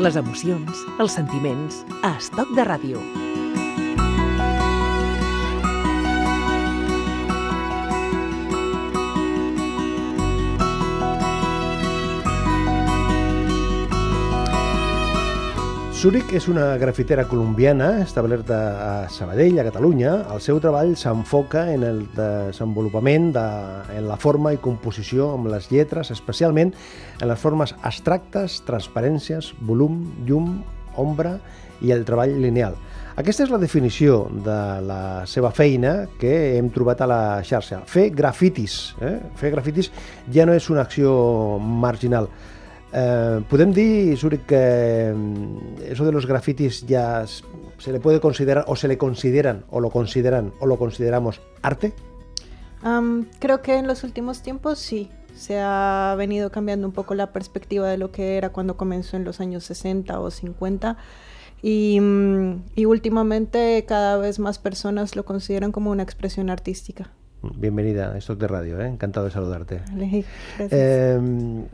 les emocions, els sentiments, a Estoc de Ràdio. Zúrich és una grafitera colombiana establerta a Sabadell, a Catalunya. El seu treball s'enfoca en el desenvolupament de, en la forma i composició amb les lletres, especialment en les formes abstractes, transparències, volum, llum, ombra i el treball lineal. Aquesta és la definició de la seva feina que hem trobat a la xarxa. Fer grafitis. Eh? Fer grafitis ja no és una acció marginal, Eh, ¿Podemos decir, Suri, que mm, eso de los grafitis ya se le puede considerar, o se le consideran, o lo consideran, o lo consideramos arte? creo que en los últimos tiempos sí. Se ha venido cambiando un poco la perspectiva de lo que era cuando comenzó en los años 60 o 50. Y, mm, y últimamente cada vez más personas lo consideran como una expresión artística. Bienvenida a Stock de Radio, ¿eh? encantado de saludarte. Em,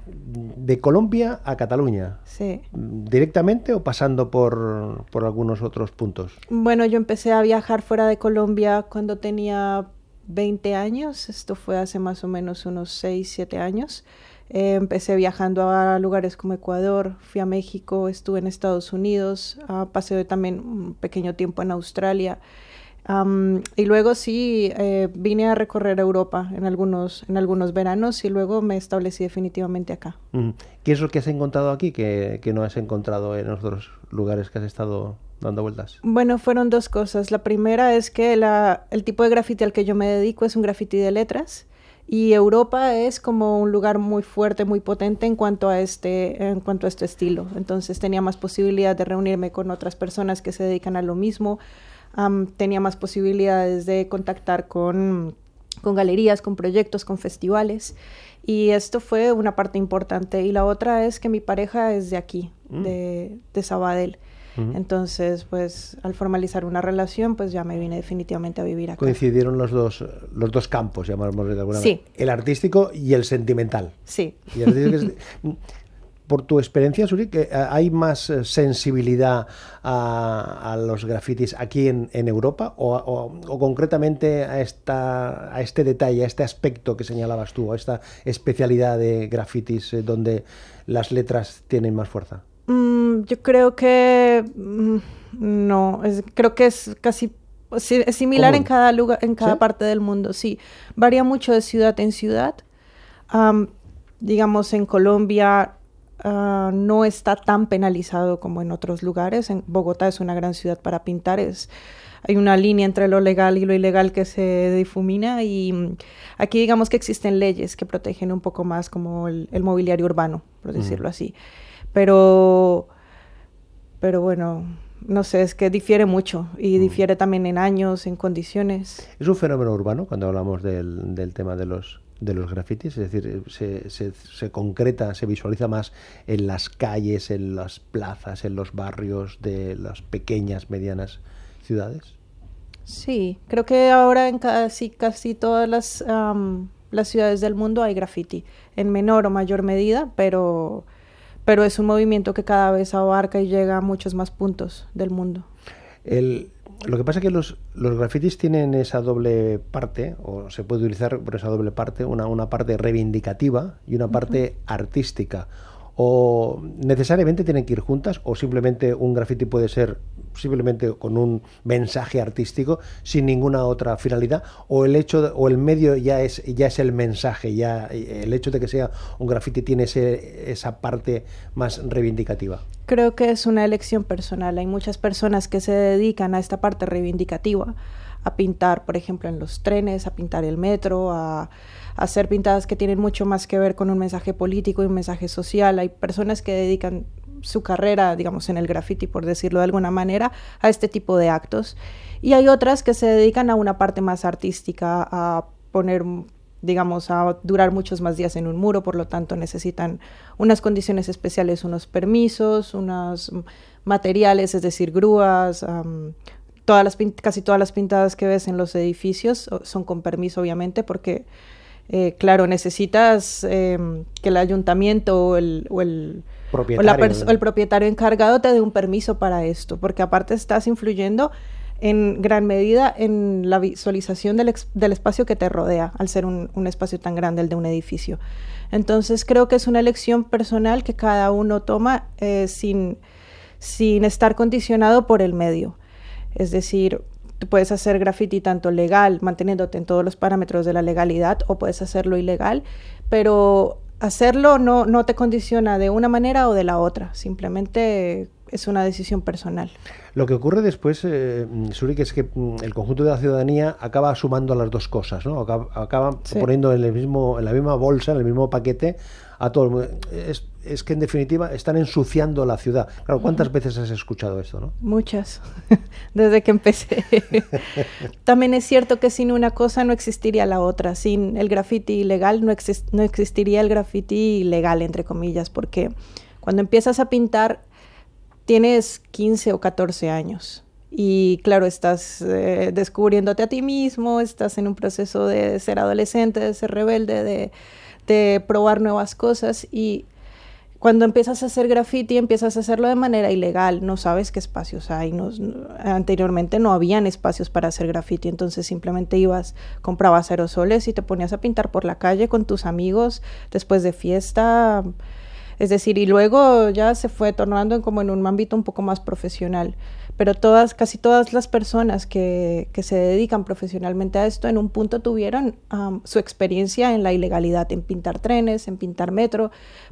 de Colombia a Cataluña. Sí. ¿Directamente o pasando por, por, algunos otros puntos? Bueno, yo empecé a viajar fuera de Colombia cuando tenía 20 años, esto fue hace más o menos unos 6, 7 años. Eh, empecé viajando a lugares como Ecuador, fui a México, estuve en Estados Unidos, uh, pasé también un pequeño tiempo en Australia y luego sí eh, vine a recorrer Europa en algunos, en algunos veranos y luego me establecí definitivamente acá. ¿Qué es lo que has encontrado aquí que, que, no has encontrado en otros lugares que has estado dando vueltas? Bueno, fueron dos cosas. La primera es que la, el tipo de graffiti al que yo me dedico es un graffiti de letras. Y Europa es como un lugar muy fuerte, muy potente en cuanto a este, en cuanto a este estilo. Entonces tenía más posibilidad de reunirme con otras personas que se dedican a lo mismo, tenía más posibilidades de contactar con, con galerías, con proyectos, con festivales. Y esto fue una parte importante. Y la otra es que mi pareja es de aquí, mm. de, de, Sabadell. Entonces, pues al formalizar una relación, pues ya me vine definitivamente a vivir acá. Coincidieron los dos, los dos campos, llamémoslo de alguna sí. El artístico y el sentimental. Sí. Y el por tu experiencia, Suri, que eh, hay más eh, sensibilidad a, los grafitis aquí en, Europa o, concretamente a, esta, a este detalle, a este aspecto que señalabas tú, a esta especialidad de grafitis eh, donde las letras tienen más fuerza? Mm, yo creo que mm, no, creo que es casi es similar en cada lugar, en cada parte del mundo, sí. Varía mucho de ciudad en ciudad. digamos, en Colombia Ah, no está tan penalizado como en otros lugares. En Bogotá es una gran ciudad para pintar, es, hay una línea entre lo legal y lo ilegal que se difumina y mm, aquí digamos que existen leyes que protegen un poco más como el, mobiliario urbano, por decirlo así. Pero, pero bueno, no sé, es que difiere mucho y difiere también en años, en condiciones. ¿Es un fenómeno urbano cuando hablamos del, del tema de los de los grafitis, es decir, se, se, concreta, se visualiza más en las calles, en las plazas, en los barrios de las pequeñas, medianas ciudades. Sí, creo que ahora en casi, casi todas las, las ciudades del mundo hay graffiti, en menor o mayor medida, pero, pero es un movimiento que cada vez abarca y llega a muchos más puntos del mundo. El, lo que pasa es que los, los grafitis tienen esa doble parte, o se puede utilizar por esa doble parte, una, una parte reivindicativa y una parte artística. O necesariamente tienen que ir juntas o simplemente un graffiti puede ser simplemente con un mensaje artístico sin ninguna otra finalidad o el hecho o el medio ya es ya es el mensaje ya el hecho de que sea un graffiti tiene ese, esa parte más reivindicativa creo que es una elección personal hay muchas personas que se dedican a esta parte reivindicativa a pintar por ejemplo en los trenes a pintar el metro a hacer pintadas que tienen mucho más que ver con un mensaje político y un mensaje social. Hay personas que dedican su carrera, digamos, en el graffiti, por decirlo de alguna manera, a este tipo de actos. Y hay otras que se dedican a una parte más artística, a poner digamos, a durar muchos más días en un muro, por lo tanto necesitan unas condiciones especiales, unos permisos, unos materiales, es decir, grúas, todas las casi todas las pintadas que ves en los edificios son con permiso, obviamente, porque Eh, claro, necesitas em, que el ayuntamiento o el, o el, Propietario. el propietario encargado te dé un permiso para esto, porque aparte estás influyendo en gran medida en la visualización del, del espacio que te rodea, al ser un, un, espacio tan grande el de un edificio. Entonces creo que es una elección personal que cada uno toma eh, sin, sin estar condicionado por el medio. Es decir, tú puedes hacer graffiti tanto legal, manteniéndote en todos los parámetros de la legalidad, o puedes hacerlo ilegal, pero hacerlo no, no te condiciona de una manera o de la otra, simplemente es una decisión personal. Lo que ocurre después, eh, es que mm, el conjunto de la ciudadanía acaba sumando las dos cosas, ¿no? Acaba, acaba sí. poniendo en, el mismo, en la misma bolsa, en el mismo paquete, a todo el mundo. Es, es, que en definitiva están ensuciando la ciudad. Claro, ¿cuántas veces has escuchado esto, no? Muchas, desde que empecé. También es cierto que sin una cosa no existiría la otra. Sin el graffiti ilegal no, exist no existiría el graffiti legal, entre comillas, porque cuando empiezas a pintar tienes 15 o 14 años y claro, estás eh, descubriéndote a ti mismo, estás en un proceso de ser adolescente, de ser rebelde, de, de probar nuevas cosas y cuando empiezas a hacer graffiti, empiezas a hacerlo de manera ilegal, no sabes qué espacios hay. No, anteriormente no habían espacios para hacer graffiti, entonces simplemente ibas, comprabas aerosoles y te ponías a pintar por la calle con tus amigos después de fiesta. Es decir, y luego ya se fue tornando en como en un ámbito un poco más profesional. Pero todas, casi todas las personas que, que se dedican profesionalmente a esto en un punto tuvieron su experiencia en la ilegalidad, en pintar trenes, en pintar metro,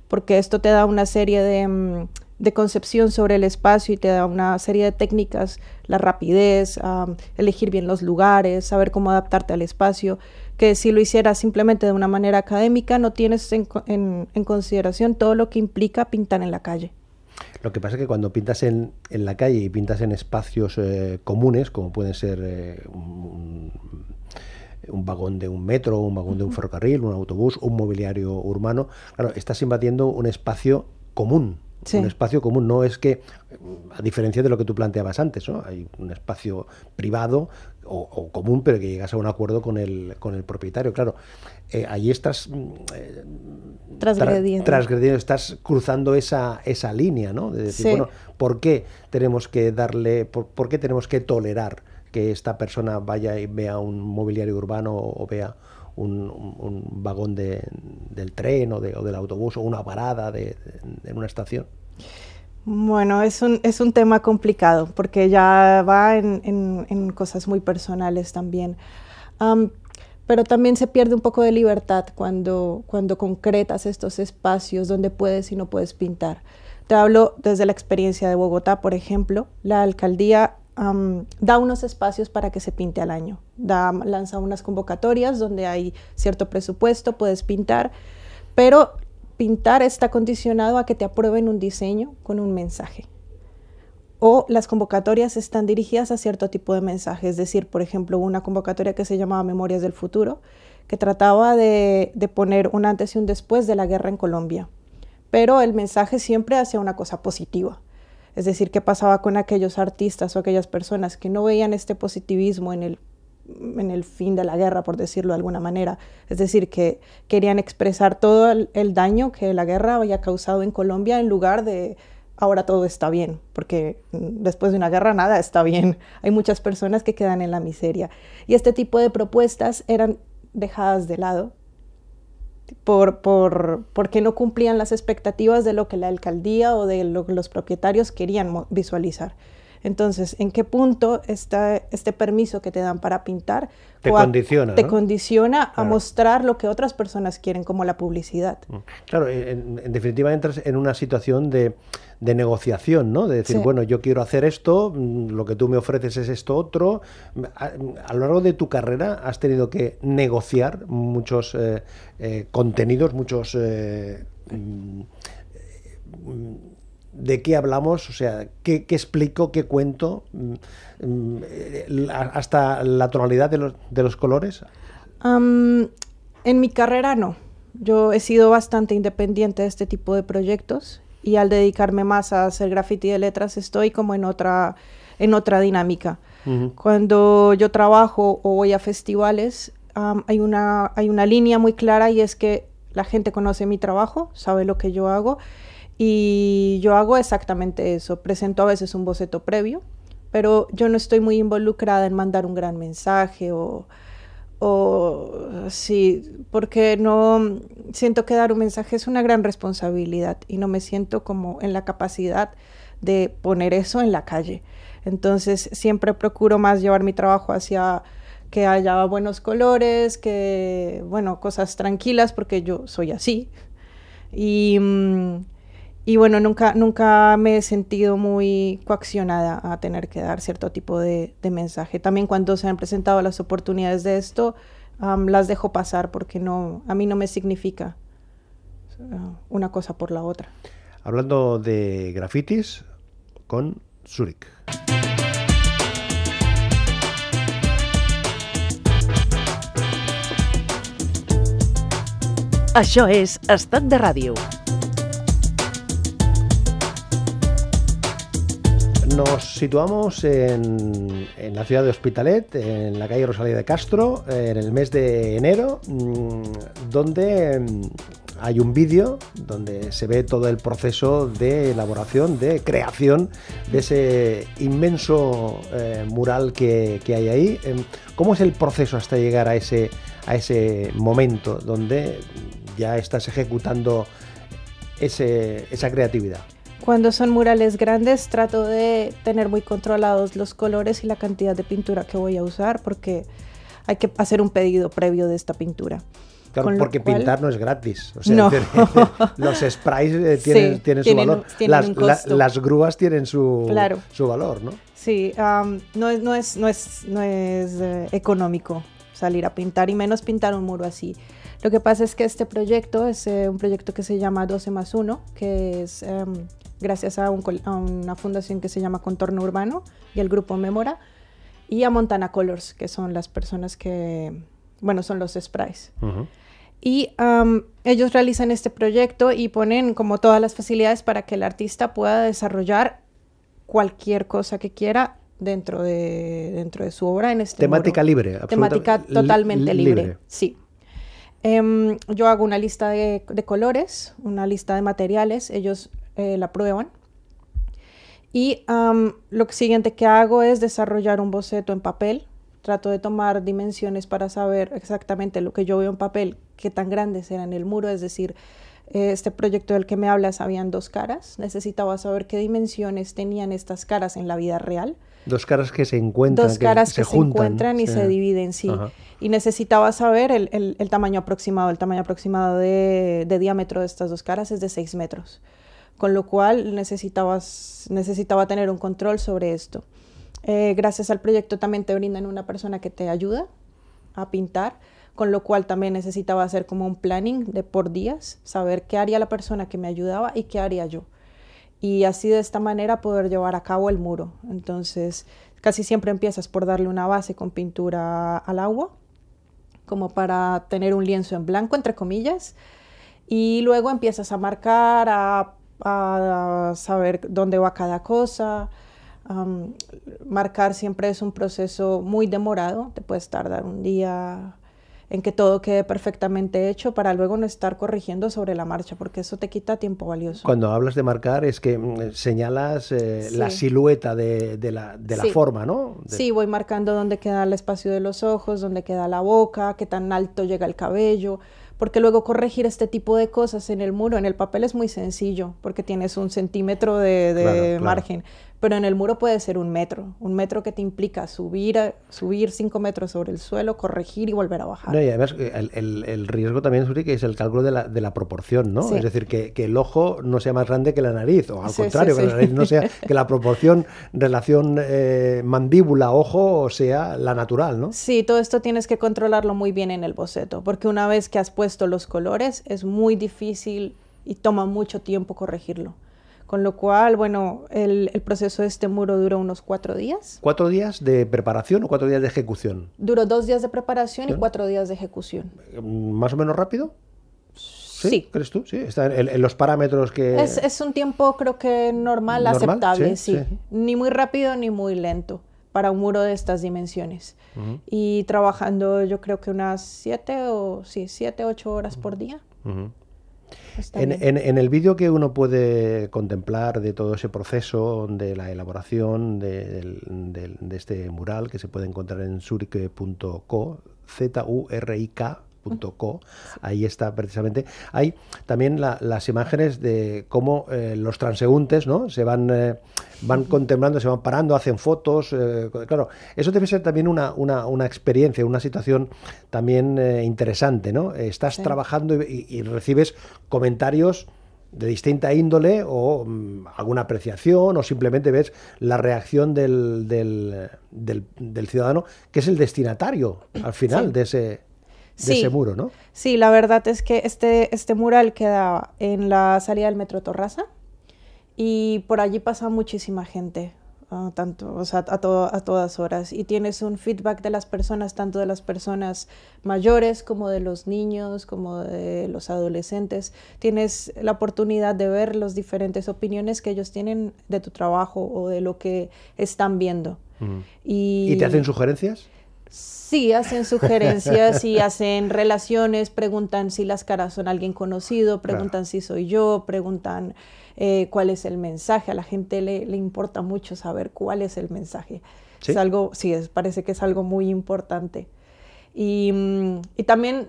porque esto te da una serie de, um, de concepción sobre el espacio y te da una serie de técnicas, la rapidez, elegir bien los lugares, saber cómo adaptarte al espacio que si lo hicieras simplemente de una manera académica no tienes en, en, en, consideración todo lo que implica pintar en la calle. Lo que pasa es que cuando pintas en, en la calle y pintas en espacios eh, comunes, como pueden ser eh, un, un, vagón de un metro, un vagón de un ferrocarril, un autobús, un mobiliario urbano, claro, estás invadiendo un espacio común, Sí. un espacio común. No es que, a diferencia de lo que tú planteabas antes, ¿no? hay un espacio privado o, o, común, pero que llegas a un acuerdo con el, con el propietario. Claro, eh, ahí estás eh, transgrediendo. Tra transgrediendo, estás cruzando esa, esa línea, ¿no? De decir, sí. bueno, ¿por qué tenemos que darle, por, por, qué tenemos que tolerar que esta persona vaya y vea un mobiliario urbano o, o vea un, vagón de, del tren o, de, o, del autobús o una parada de, en una estación? Bueno, es un, es un tema complicado porque ya va en, en, cosas muy personales también. Pero también se pierde un poco de libertad cuando, cuando concretas estos espacios donde puedes y no puedes pintar. Te hablo desde la experiencia de Bogotá, por ejemplo. La alcaldía da unos espacios para que se pinte al año. Da, lanza unas convocatorias donde hay cierto presupuesto, puedes pintar, pero pintar está condicionado a que te aprueben un diseño con un mensaje. O las convocatorias están dirigidas a cierto tipo de mensaje. Es decir, por ejemplo, una convocatoria que se llamaba Memorias del Futuro, que trataba de, de poner un antes y un después de la guerra en Colombia. Pero el mensaje siempre hacia una cosa positiva es decir, qué pasaba con aquellos artistas o aquellas personas que no veían este positivismo en el, fin de la guerra, por decirlo de alguna manera. Es decir, que querían expresar todo el, el daño que la guerra había causado en Colombia en lugar de ahora todo está bien, porque después de una guerra nada está bien. Hay muchas personas que quedan en la miseria. Y este tipo de propuestas eran dejadas de lado por, por, porque no cumplían las expectativas de lo que la alcaldía o de lo que los propietarios querían visualizar. Entonces, ¿en qué punto está este permiso que te dan para pintar? Te condiciona. Te ¿no? condiciona claro. a mostrar lo que otras personas quieren, como la publicidad. Claro, en, en definitiva entras en una situación de, de negociación, ¿no? De decir, sí. bueno, yo quiero hacer esto, mm, lo que tú me ofreces es esto otro. A, a lo largo de tu carrera has tenido que negociar muchos eh, eh, contenidos, muchos... Eh, mm, de qué hablamos, o sea, qué, qué explico, qué cuento, mm, hasta la tonalidad de los, de los colores. Um, en mi carrera no. Yo he sido bastante independiente de este tipo de proyectos y al dedicarme más a hacer graffiti de letras estoy como en otra, en otra dinámica. Uh -huh. Cuando yo trabajo o voy a festivales, hay, una, hay una línea muy clara y es que la gente conoce mi trabajo, sabe lo que yo hago y yo hago exactamente eso. Presento a veces un boceto previo, pero yo no estoy muy involucrada en mandar un gran mensaje o, o sí, porque no siento que dar un mensaje es una gran responsabilidad y no me siento como en la capacidad de poner eso en la calle. Entonces siempre procuro más llevar mi trabajo hacia que haya buenos colores, que, bueno, cosas tranquilas, porque yo soy así. Y, mm, y bueno, nunca, nunca me he sentido muy coaccionada a tener que dar cierto tipo de, mensaje. También cuando se han presentado las oportunidades de esto, las dejo pasar porque no, a mí no me significa una cosa por la otra. Hablando de grafitis, con Zurich. Això és Estat de Ràdio. Nos situamos en, la ciudad de Hospitalet, en la calle Rosalía de Castro, en el mes de enero, mm, donde mm, hay un vídeo donde se ve todo el proceso de elaboración, de creación de ese inmenso eh, mural que, hay ahí. Em, ¿Cómo es el proceso hasta llegar a ese, momento donde ya estás ejecutando esa creatividad? Cuando son murales grandes trato de tener muy controlados los colores y la cantidad de pintura que voy a usar porque hay que hacer un pedido previo de esta pintura. Claro, porque pintar no es gratis. no. los sprays eh, tienen, tienen, su valor. las, las, grúas tienen su, su valor, ¿no? Sí, no, es, no es, no es, no es eh, económico salir a pintar y menos pintar un muro así. Lo que pasa es que este proyecto es eh, un proyecto que se llama 12 más 1, que es em, gracias a, una fundación que se llama Contorno Urbano y el grupo Memora, y a Montana Colors, que son las personas que, bueno, son los sprays. Y ellos realizan este proyecto y ponen como todas las facilidades para que el artista pueda desarrollar cualquier cosa que quiera dentro de, dentro de su obra en este Temática libre. Temática totalmente libre. Sí. Em, yo hago una lista de, colores, una lista de materiales, ellos eh, la prueban. Y lo siguiente que hago es desarrollar un boceto en papel. Trato de tomar dimensiones para saber exactamente lo que yo veo en papel, qué tan grandes eran el muro, es decir, eh, este proyecto del que me hablas habían dos caras, necesitaba saber qué dimensiones tenían estas caras en la vida real. Dos caras que se encuentran. Dos caras que, se, encuentran y se dividen, sí. Y necesitaba saber el, el, tamaño aproximado. El tamaño aproximado de, de, diámetro de estas dos caras es de 6 metros. Con lo cual necesitabas, necesitaba tener un control sobre esto. Eh, gracias al proyecto también te brindan una persona que te ayuda a pintar con lo cual también necesitaba hacer como un planning de por días, saber qué haría la persona que me ayudaba y qué haría yo. Y así de esta manera poder llevar a cabo el muro. Entonces, casi siempre empiezas por darle una base con pintura al agua, como para tener un lienzo en blanco, entre comillas, y luego empiezas a marcar, a, saber dónde va cada cosa. marcar siempre es un proceso muy demorado, te puedes tardar un día, en que todo quede perfectamente hecho para luego no estar corrigiendo sobre la marcha, porque eso te quita tiempo valioso. Cuando hablas de marcar es que mm, señalas eh, la silueta de, la, forma, ¿no? Sí, voy marcando dónde queda el espacio de los ojos, dónde queda la boca, qué tan alto llega el cabello, porque luego corregir este tipo de cosas en el muro, en el papel es muy sencillo, porque tienes un centímetro de, margen, pero en el muro puede ser un metro, un metro que te implica subir, subir cinco metros sobre el suelo, corregir y volver a bajar. y además el, riesgo también, Suri, que es el cálculo de la, de la proporción, ¿no? Es decir, que, el ojo no sea más grande que la nariz, o al contrario, que la nariz no sea, que la proporción, relación eh, mandíbula-ojo sea la natural, ¿no? Sí, todo esto tienes que controlarlo muy bien en el boceto, porque una vez que has puesto los colores, es muy difícil y toma mucho tiempo corregirlo. Con lo cual, bueno, el, proceso de este muro duró unos cuatro días. ¿Cuatro días de preparación o cuatro días de ejecución? Duró dos días de preparación y cuatro días de ejecución. Mm, ¿Más o menos rápido? ¿Sí? ¿Crees tú? Sí, está en, los parámetros que... Es, un tiempo creo que normal, aceptable, sí, Ni muy rápido ni muy lento. para un muro de estas dimensiones. Y trabajando yo creo que unas siete o sí, siete, ocho horas por día. En, el vídeo que uno puede contemplar de todo ese proceso de la elaboración de, de este mural que se puede encontrar en zurich.co, Z-U-R-I-K Co. Ahí está precisamente. Hay también las imágenes de cómo eh, los transeúntes ¿no? se van, eh, van contemplando, se van parando, hacen fotos. Eh, claro, eso debe ser también una, una, experiencia, una situación también interesante. ¿no? Estás trabajando y, recibes comentarios de distinta índole o mm, alguna apreciación o simplemente ves la reacción del, del, del, ciudadano que es el destinatario al final de ese de ese muro, ¿no? Sí, la verdad es que este, este mural queda en la salida del Metro Torraza y por allí pasa muchísima gente, ah, tanto, o sea, a, a todas horas. Y tienes un feedback de las personas, tanto de las personas mayores como de los niños, como de los adolescentes. Tienes la oportunidad de ver las diferentes opiniones que ellos tienen de tu trabajo o de lo que están viendo. y... ¿Y te hacen sugerencias? Sí, hacen sugerencias y hacen relaciones, preguntan si las caras son alguien conocido, preguntan si soy yo, preguntan eh, cuál es el mensaje. A la gente le, le, importa mucho saber cuál es el mensaje. Es algo, sí, parece que es algo muy importante. Y, mm, y también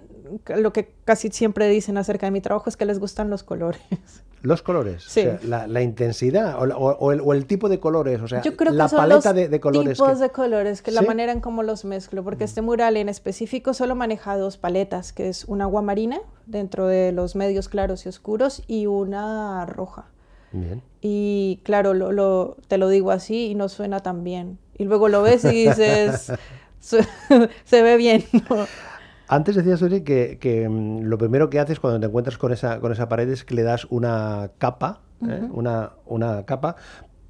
lo que casi siempre dicen acerca de mi trabajo es que les gustan los colores. Los colores, sí. la, intensidad o, el, tipo de colores, o sea, la paleta de, colores. Tipos de colores, que la manera en cómo los mezclo, porque este mural en específico solo maneja dos paletas, que es una agua marina dentro de los medios claros y oscuros y una roja. Bien. Y claro, lo, te lo digo así y no suena tan bien. Y luego lo ves y dices, se ve bien. Antes decías, Uri, que, que mm, lo primero que haces cuando te encuentras con esa, con esa pared es que le das una capa, ¿eh? una, una capa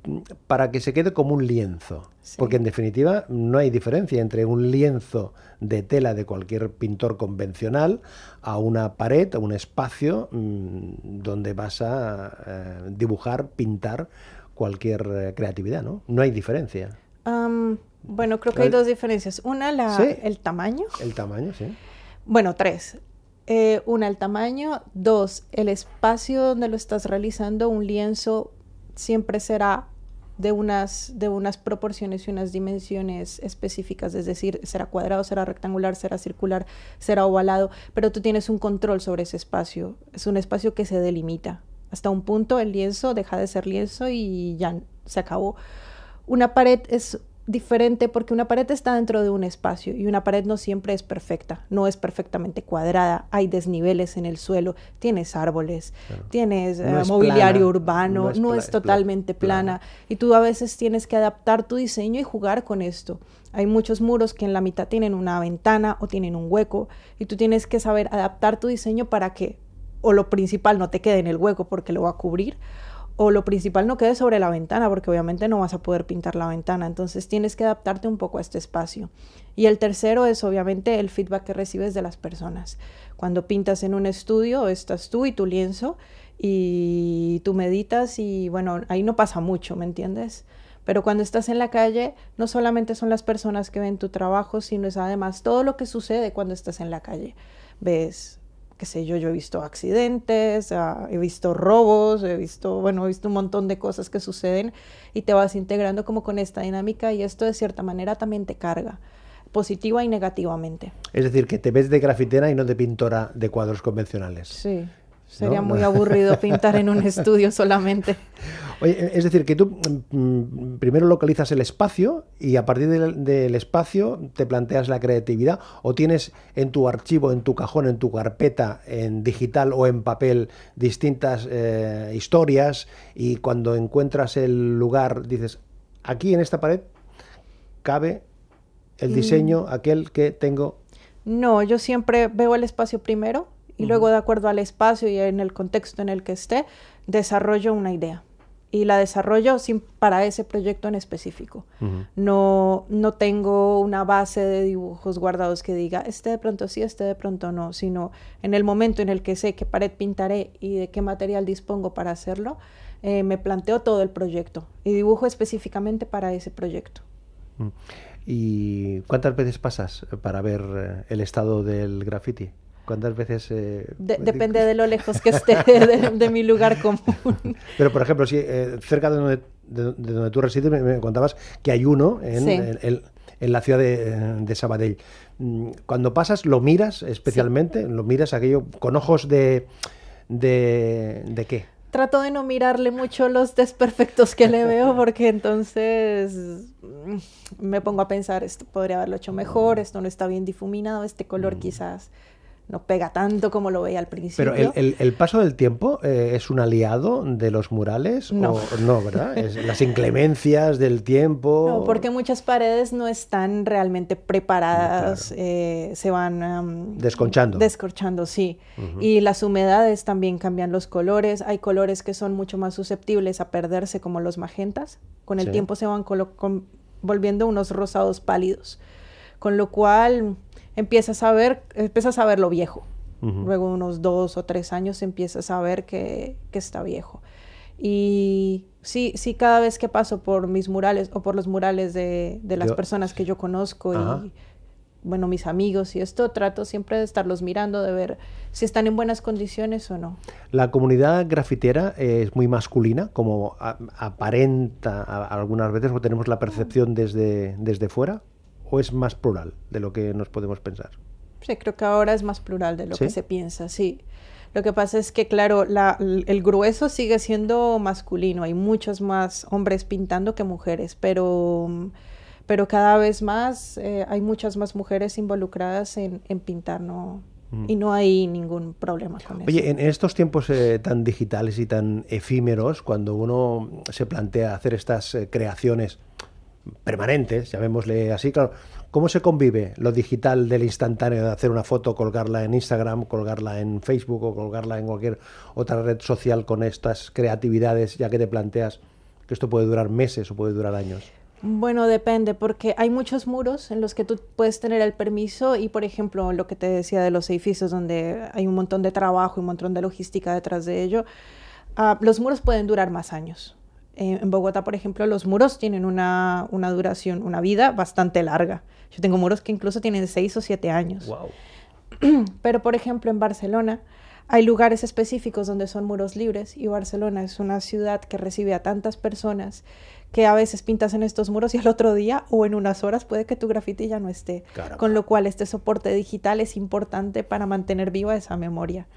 mm, para que se quede como un lienzo. Porque en definitiva no hay diferencia entre un lienzo de tela de cualquier pintor convencional a una pared, a un espacio mm, donde vas a eh, dibujar, pintar cualquier eh, creatividad, ¿no? No hay diferencia. Bueno, creo que hay dos diferencias. Una, la, el tamaño. El tamaño, sí. Bueno, tres. Eh, una, el tamaño. Dos, el espacio donde lo estás realizando. Un lienzo siempre será de unas, de unas proporciones y unas dimensiones específicas, es decir, será cuadrado, será rectangular, será circular, será ovalado, pero tú tienes un control sobre ese espacio. Es un espacio que se delimita. Hasta un punto el lienzo deja de ser lienzo y ya se acabó. Una pared es diferente porque una pared está dentro de un espacio y una pared no siempre es perfecta, no es perfectamente cuadrada, hay desniveles en el suelo, tienes árboles, tienes eh, mobiliario urbano, no es, totalmente plana. y tú a veces tienes que adaptar tu diseño y jugar con esto. Hay muchos muros que en la mitad tienen una ventana o tienen un hueco y tú tienes que saber adaptar tu diseño para que o lo principal no te quede en el hueco porque lo va a cubrir o lo principal no quede sobre la ventana, porque obviamente no vas a poder pintar la ventana, entonces tienes que adaptarte un poco a este espacio. Y el tercero es obviamente el feedback que recibes de las personas. Cuando pintas en un estudio, estás tú y tu lienzo y tú meditas y bueno, ahí no pasa mucho, ¿me entiendes? Pero cuando estás en la calle, no solamente son las personas que ven tu trabajo, sino es además todo lo que sucede cuando estás en la calle. Ves qué sé yo, yo he visto accidentes, ah, he visto robos, he visto, bueno, he visto un montón de cosas que suceden y te vas integrando como con esta dinámica y esto de cierta manera también te carga positiva y negativamente. Es decir, que te ves de grafitera y no de pintora de cuadros convencionales. Sí. Sería muy aburrido pintar en un estudio solamente. Oye, es decir, que tú mm, primero localizas el espacio y a partir del, espacio te planteas la creatividad o tienes en tu archivo, en tu cajón, en tu carpeta, en digital o en papel distintas eh, historias y cuando encuentras el lugar dices, aquí en esta pared cabe el mm. diseño, aquel que tengo. No, yo siempre veo el espacio primero y luego de acuerdo al espacio y en el contexto en el que esté, desarrollo una idea. Y la desarrollo sin, para ese proyecto en específico. no, no tengo una base de dibujos guardados que diga, este de pronto sí, este de pronto no, sino en el momento en el que sé qué pared pintaré y de qué material dispongo para hacerlo, eh, me planteo todo el proyecto y dibujo específicamente para ese proyecto. ¿Y cuántas veces pasas para ver eh, el estado del graffiti? ¿Cuántas veces...? Eh, depende de lo lejos que esté de, mi lugar común. Pero, por ejemplo, si eh, cerca de donde, de, donde, tú resides, me, contabas que hay uno en, en, la ciudad de, Sabadell. Mm, cuando pasas, ¿lo miras especialmente? ¿Lo miras aquello con ojos de... ¿De, de qué? trato de no mirarle mucho los desperfectos que le veo porque entonces mm, me pongo a pensar, esto podría haberlo hecho mejor, esto no está bien difuminado, este color mm. quizás no pega tanto como lo veía al principio. Pero el, paso del tiempo eh, es un aliado de los murales no, no ¿verdad? las inclemencias del tiempo. No, porque muchas paredes no están realmente preparadas, eh, se van desconchando. Descorchando, sí. Y las humedades también cambian los colores. Hay colores que son mucho más susceptibles a perderse, como los magentas. Con el tiempo se van volviendo unos rosados pálidos. Con lo cual empiezas a ver, empiezas a ver lo viejo. Luego unos dos o tres años empiezas a ver que, que, está viejo. Y sí, sí, cada vez que paso por mis murales o por los murales de, de las personas que yo conozco y, bueno, mis amigos y esto, trato siempre de estarlos mirando, de ver si están en buenas condiciones o no. La comunidad grafitera es muy masculina, como aparenta algunas veces, o tenemos la percepción desde, desde fuera o es más plural de lo que nos podemos pensar? Sí, creo que ahora es más plural de lo que se piensa, sí. Lo que pasa es que, claro, la, el grueso sigue siendo masculino. Hay muchos más hombres pintando que mujeres, pero, pero cada vez más eh, hay muchas más mujeres involucradas en, pintar, ¿no? Mm. Y no hay ningún problema con eso. Oye, en estos tiempos eh, tan digitales y tan efímeros, cuando uno se plantea hacer estas eh, creaciones permanentes, llamémosle así, claro, ¿cómo se convive lo digital del instantáneo de hacer una foto, colgarla en Instagram, colgarla en Facebook o colgarla en cualquier otra red social con estas creatividades, ya que te planteas que esto puede durar meses o puede durar años? Bueno, depende, porque hay muchos muros en los que tú puedes tener el permiso y, por ejemplo, lo que te decía de los edificios donde hay un montón de trabajo y un montón de logística detrás de ello, ah, los muros pueden durar más años. Eh, en Bogotá, por ejemplo, los muros tienen una, duración, una vida bastante larga. Yo tengo muros que incluso tienen seis o siete años. Pero, por ejemplo, en Barcelona hay lugares específicos donde son muros libres y Barcelona es una ciudad que recibe a tantas personas que a veces pintas en estos muros y al otro día o en unas horas puede que tu grafiti ya no esté. Con lo cual este soporte digital es importante para mantener viva esa memoria.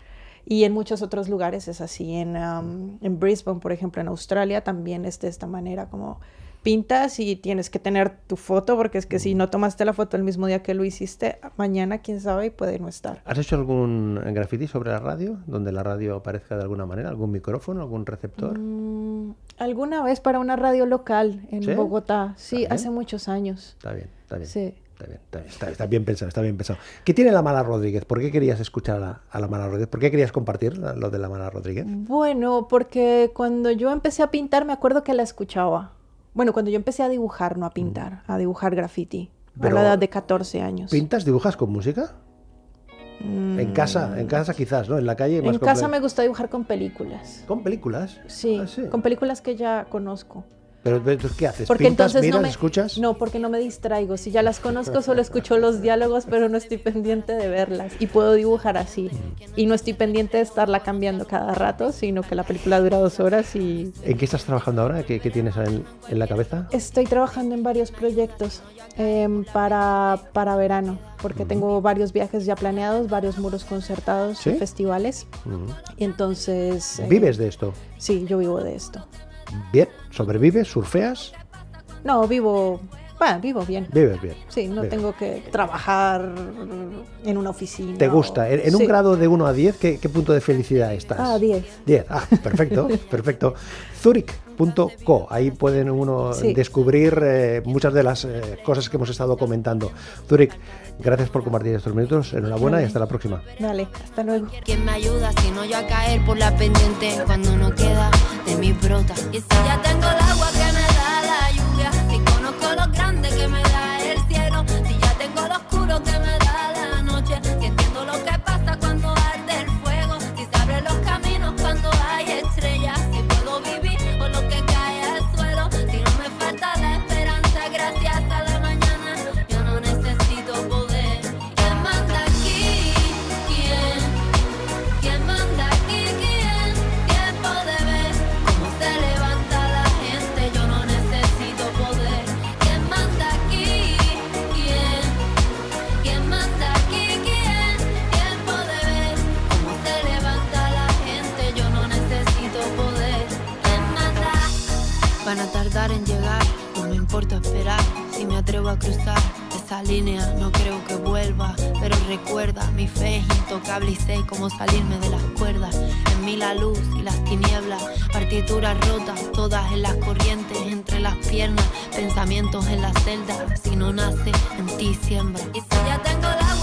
Y en muchos otros lugares es así. En, en Brisbane, por ejemplo, en Australia, también es de esta manera, como pintas y tienes que tener tu foto, porque es que si no tomaste la foto el mismo día que lo hiciste, mañana, quién sabe, puede no estar. ¿Has hecho algún graffiti sobre la radio, donde la radio aparezca de alguna manera? ¿Algún micrófono, algún receptor? Mm, alguna vez para una radio local en Bogotá, sí, hace muchos años. Está bien, está bien. Sí. Está bien, está bien, pensado, está bien pensado. ¿Qué tiene la Mala Rodríguez? ¿Por qué querías escuchar a la, Mala Rodríguez? ¿Por qué querías compartir lo de la Mala Rodríguez? Bueno, porque cuando yo empecé a pintar me acuerdo que la escuchaba. Bueno, cuando yo empecé a dibujar, no a pintar, a dibujar graffiti, a la edad de 14 años. ¿Pintas, dibujas con música? En casa, en casa quizás, ¿no? En la calle. en casa me gusta dibujar con películas. ¿Con películas? sí, ah, con películas que ya conozco. Pero ¿qué haces? Porque entonces miras, no me, escuchas? No, porque no me distraigo. Si ya las conozco, solo escucho los diálogos, pero no estoy pendiente de verlas. Y puedo dibujar así. Y no estoy pendiente de estarla cambiando cada rato, sino que la película dura dos horas y... ¿En qué estás trabajando ahora? ¿Qué, tienes en, la cabeza? Estoy trabajando en varios proyectos em, para, para verano, porque tengo varios viajes ya planeados, varios muros concertados, festivales. Y entonces... ¿Vives de esto? Sí, yo vivo de esto. Bien, ¿sobrevives? ¿Surfeas? No, vivo bueno, vivo bien. Vives bien. Sí, no tengo que trabajar en una oficina. ¿Te gusta? En, un grado de 1 a 10, ¿qué, punto de felicidad estás? Ah, 10. 10, ah, perfecto, perfecto. Zurich.co, ahí pueden uno descubrir eh, muchas de las eh, cosas que hemos estado comentando. Zurich, gracias por compartir estos minutos, enhorabuena y hasta la próxima. Vale, hasta luego. ¿Quién me ayuda si no yo a caer por la pendiente cuando no queda de mi brota? Y si ya tengo el agua atrevo a cruzar esa línea, no creo que vuelva. Pero recuerda, mi fe es intocable y sé cómo salirme de las cuerdas. En mí la luz y las tinieblas, partituras rotas, todas en las corrientes, entre las piernas, pensamientos en la celda. Si no nace, en ti siembra. Y si ya tengo agua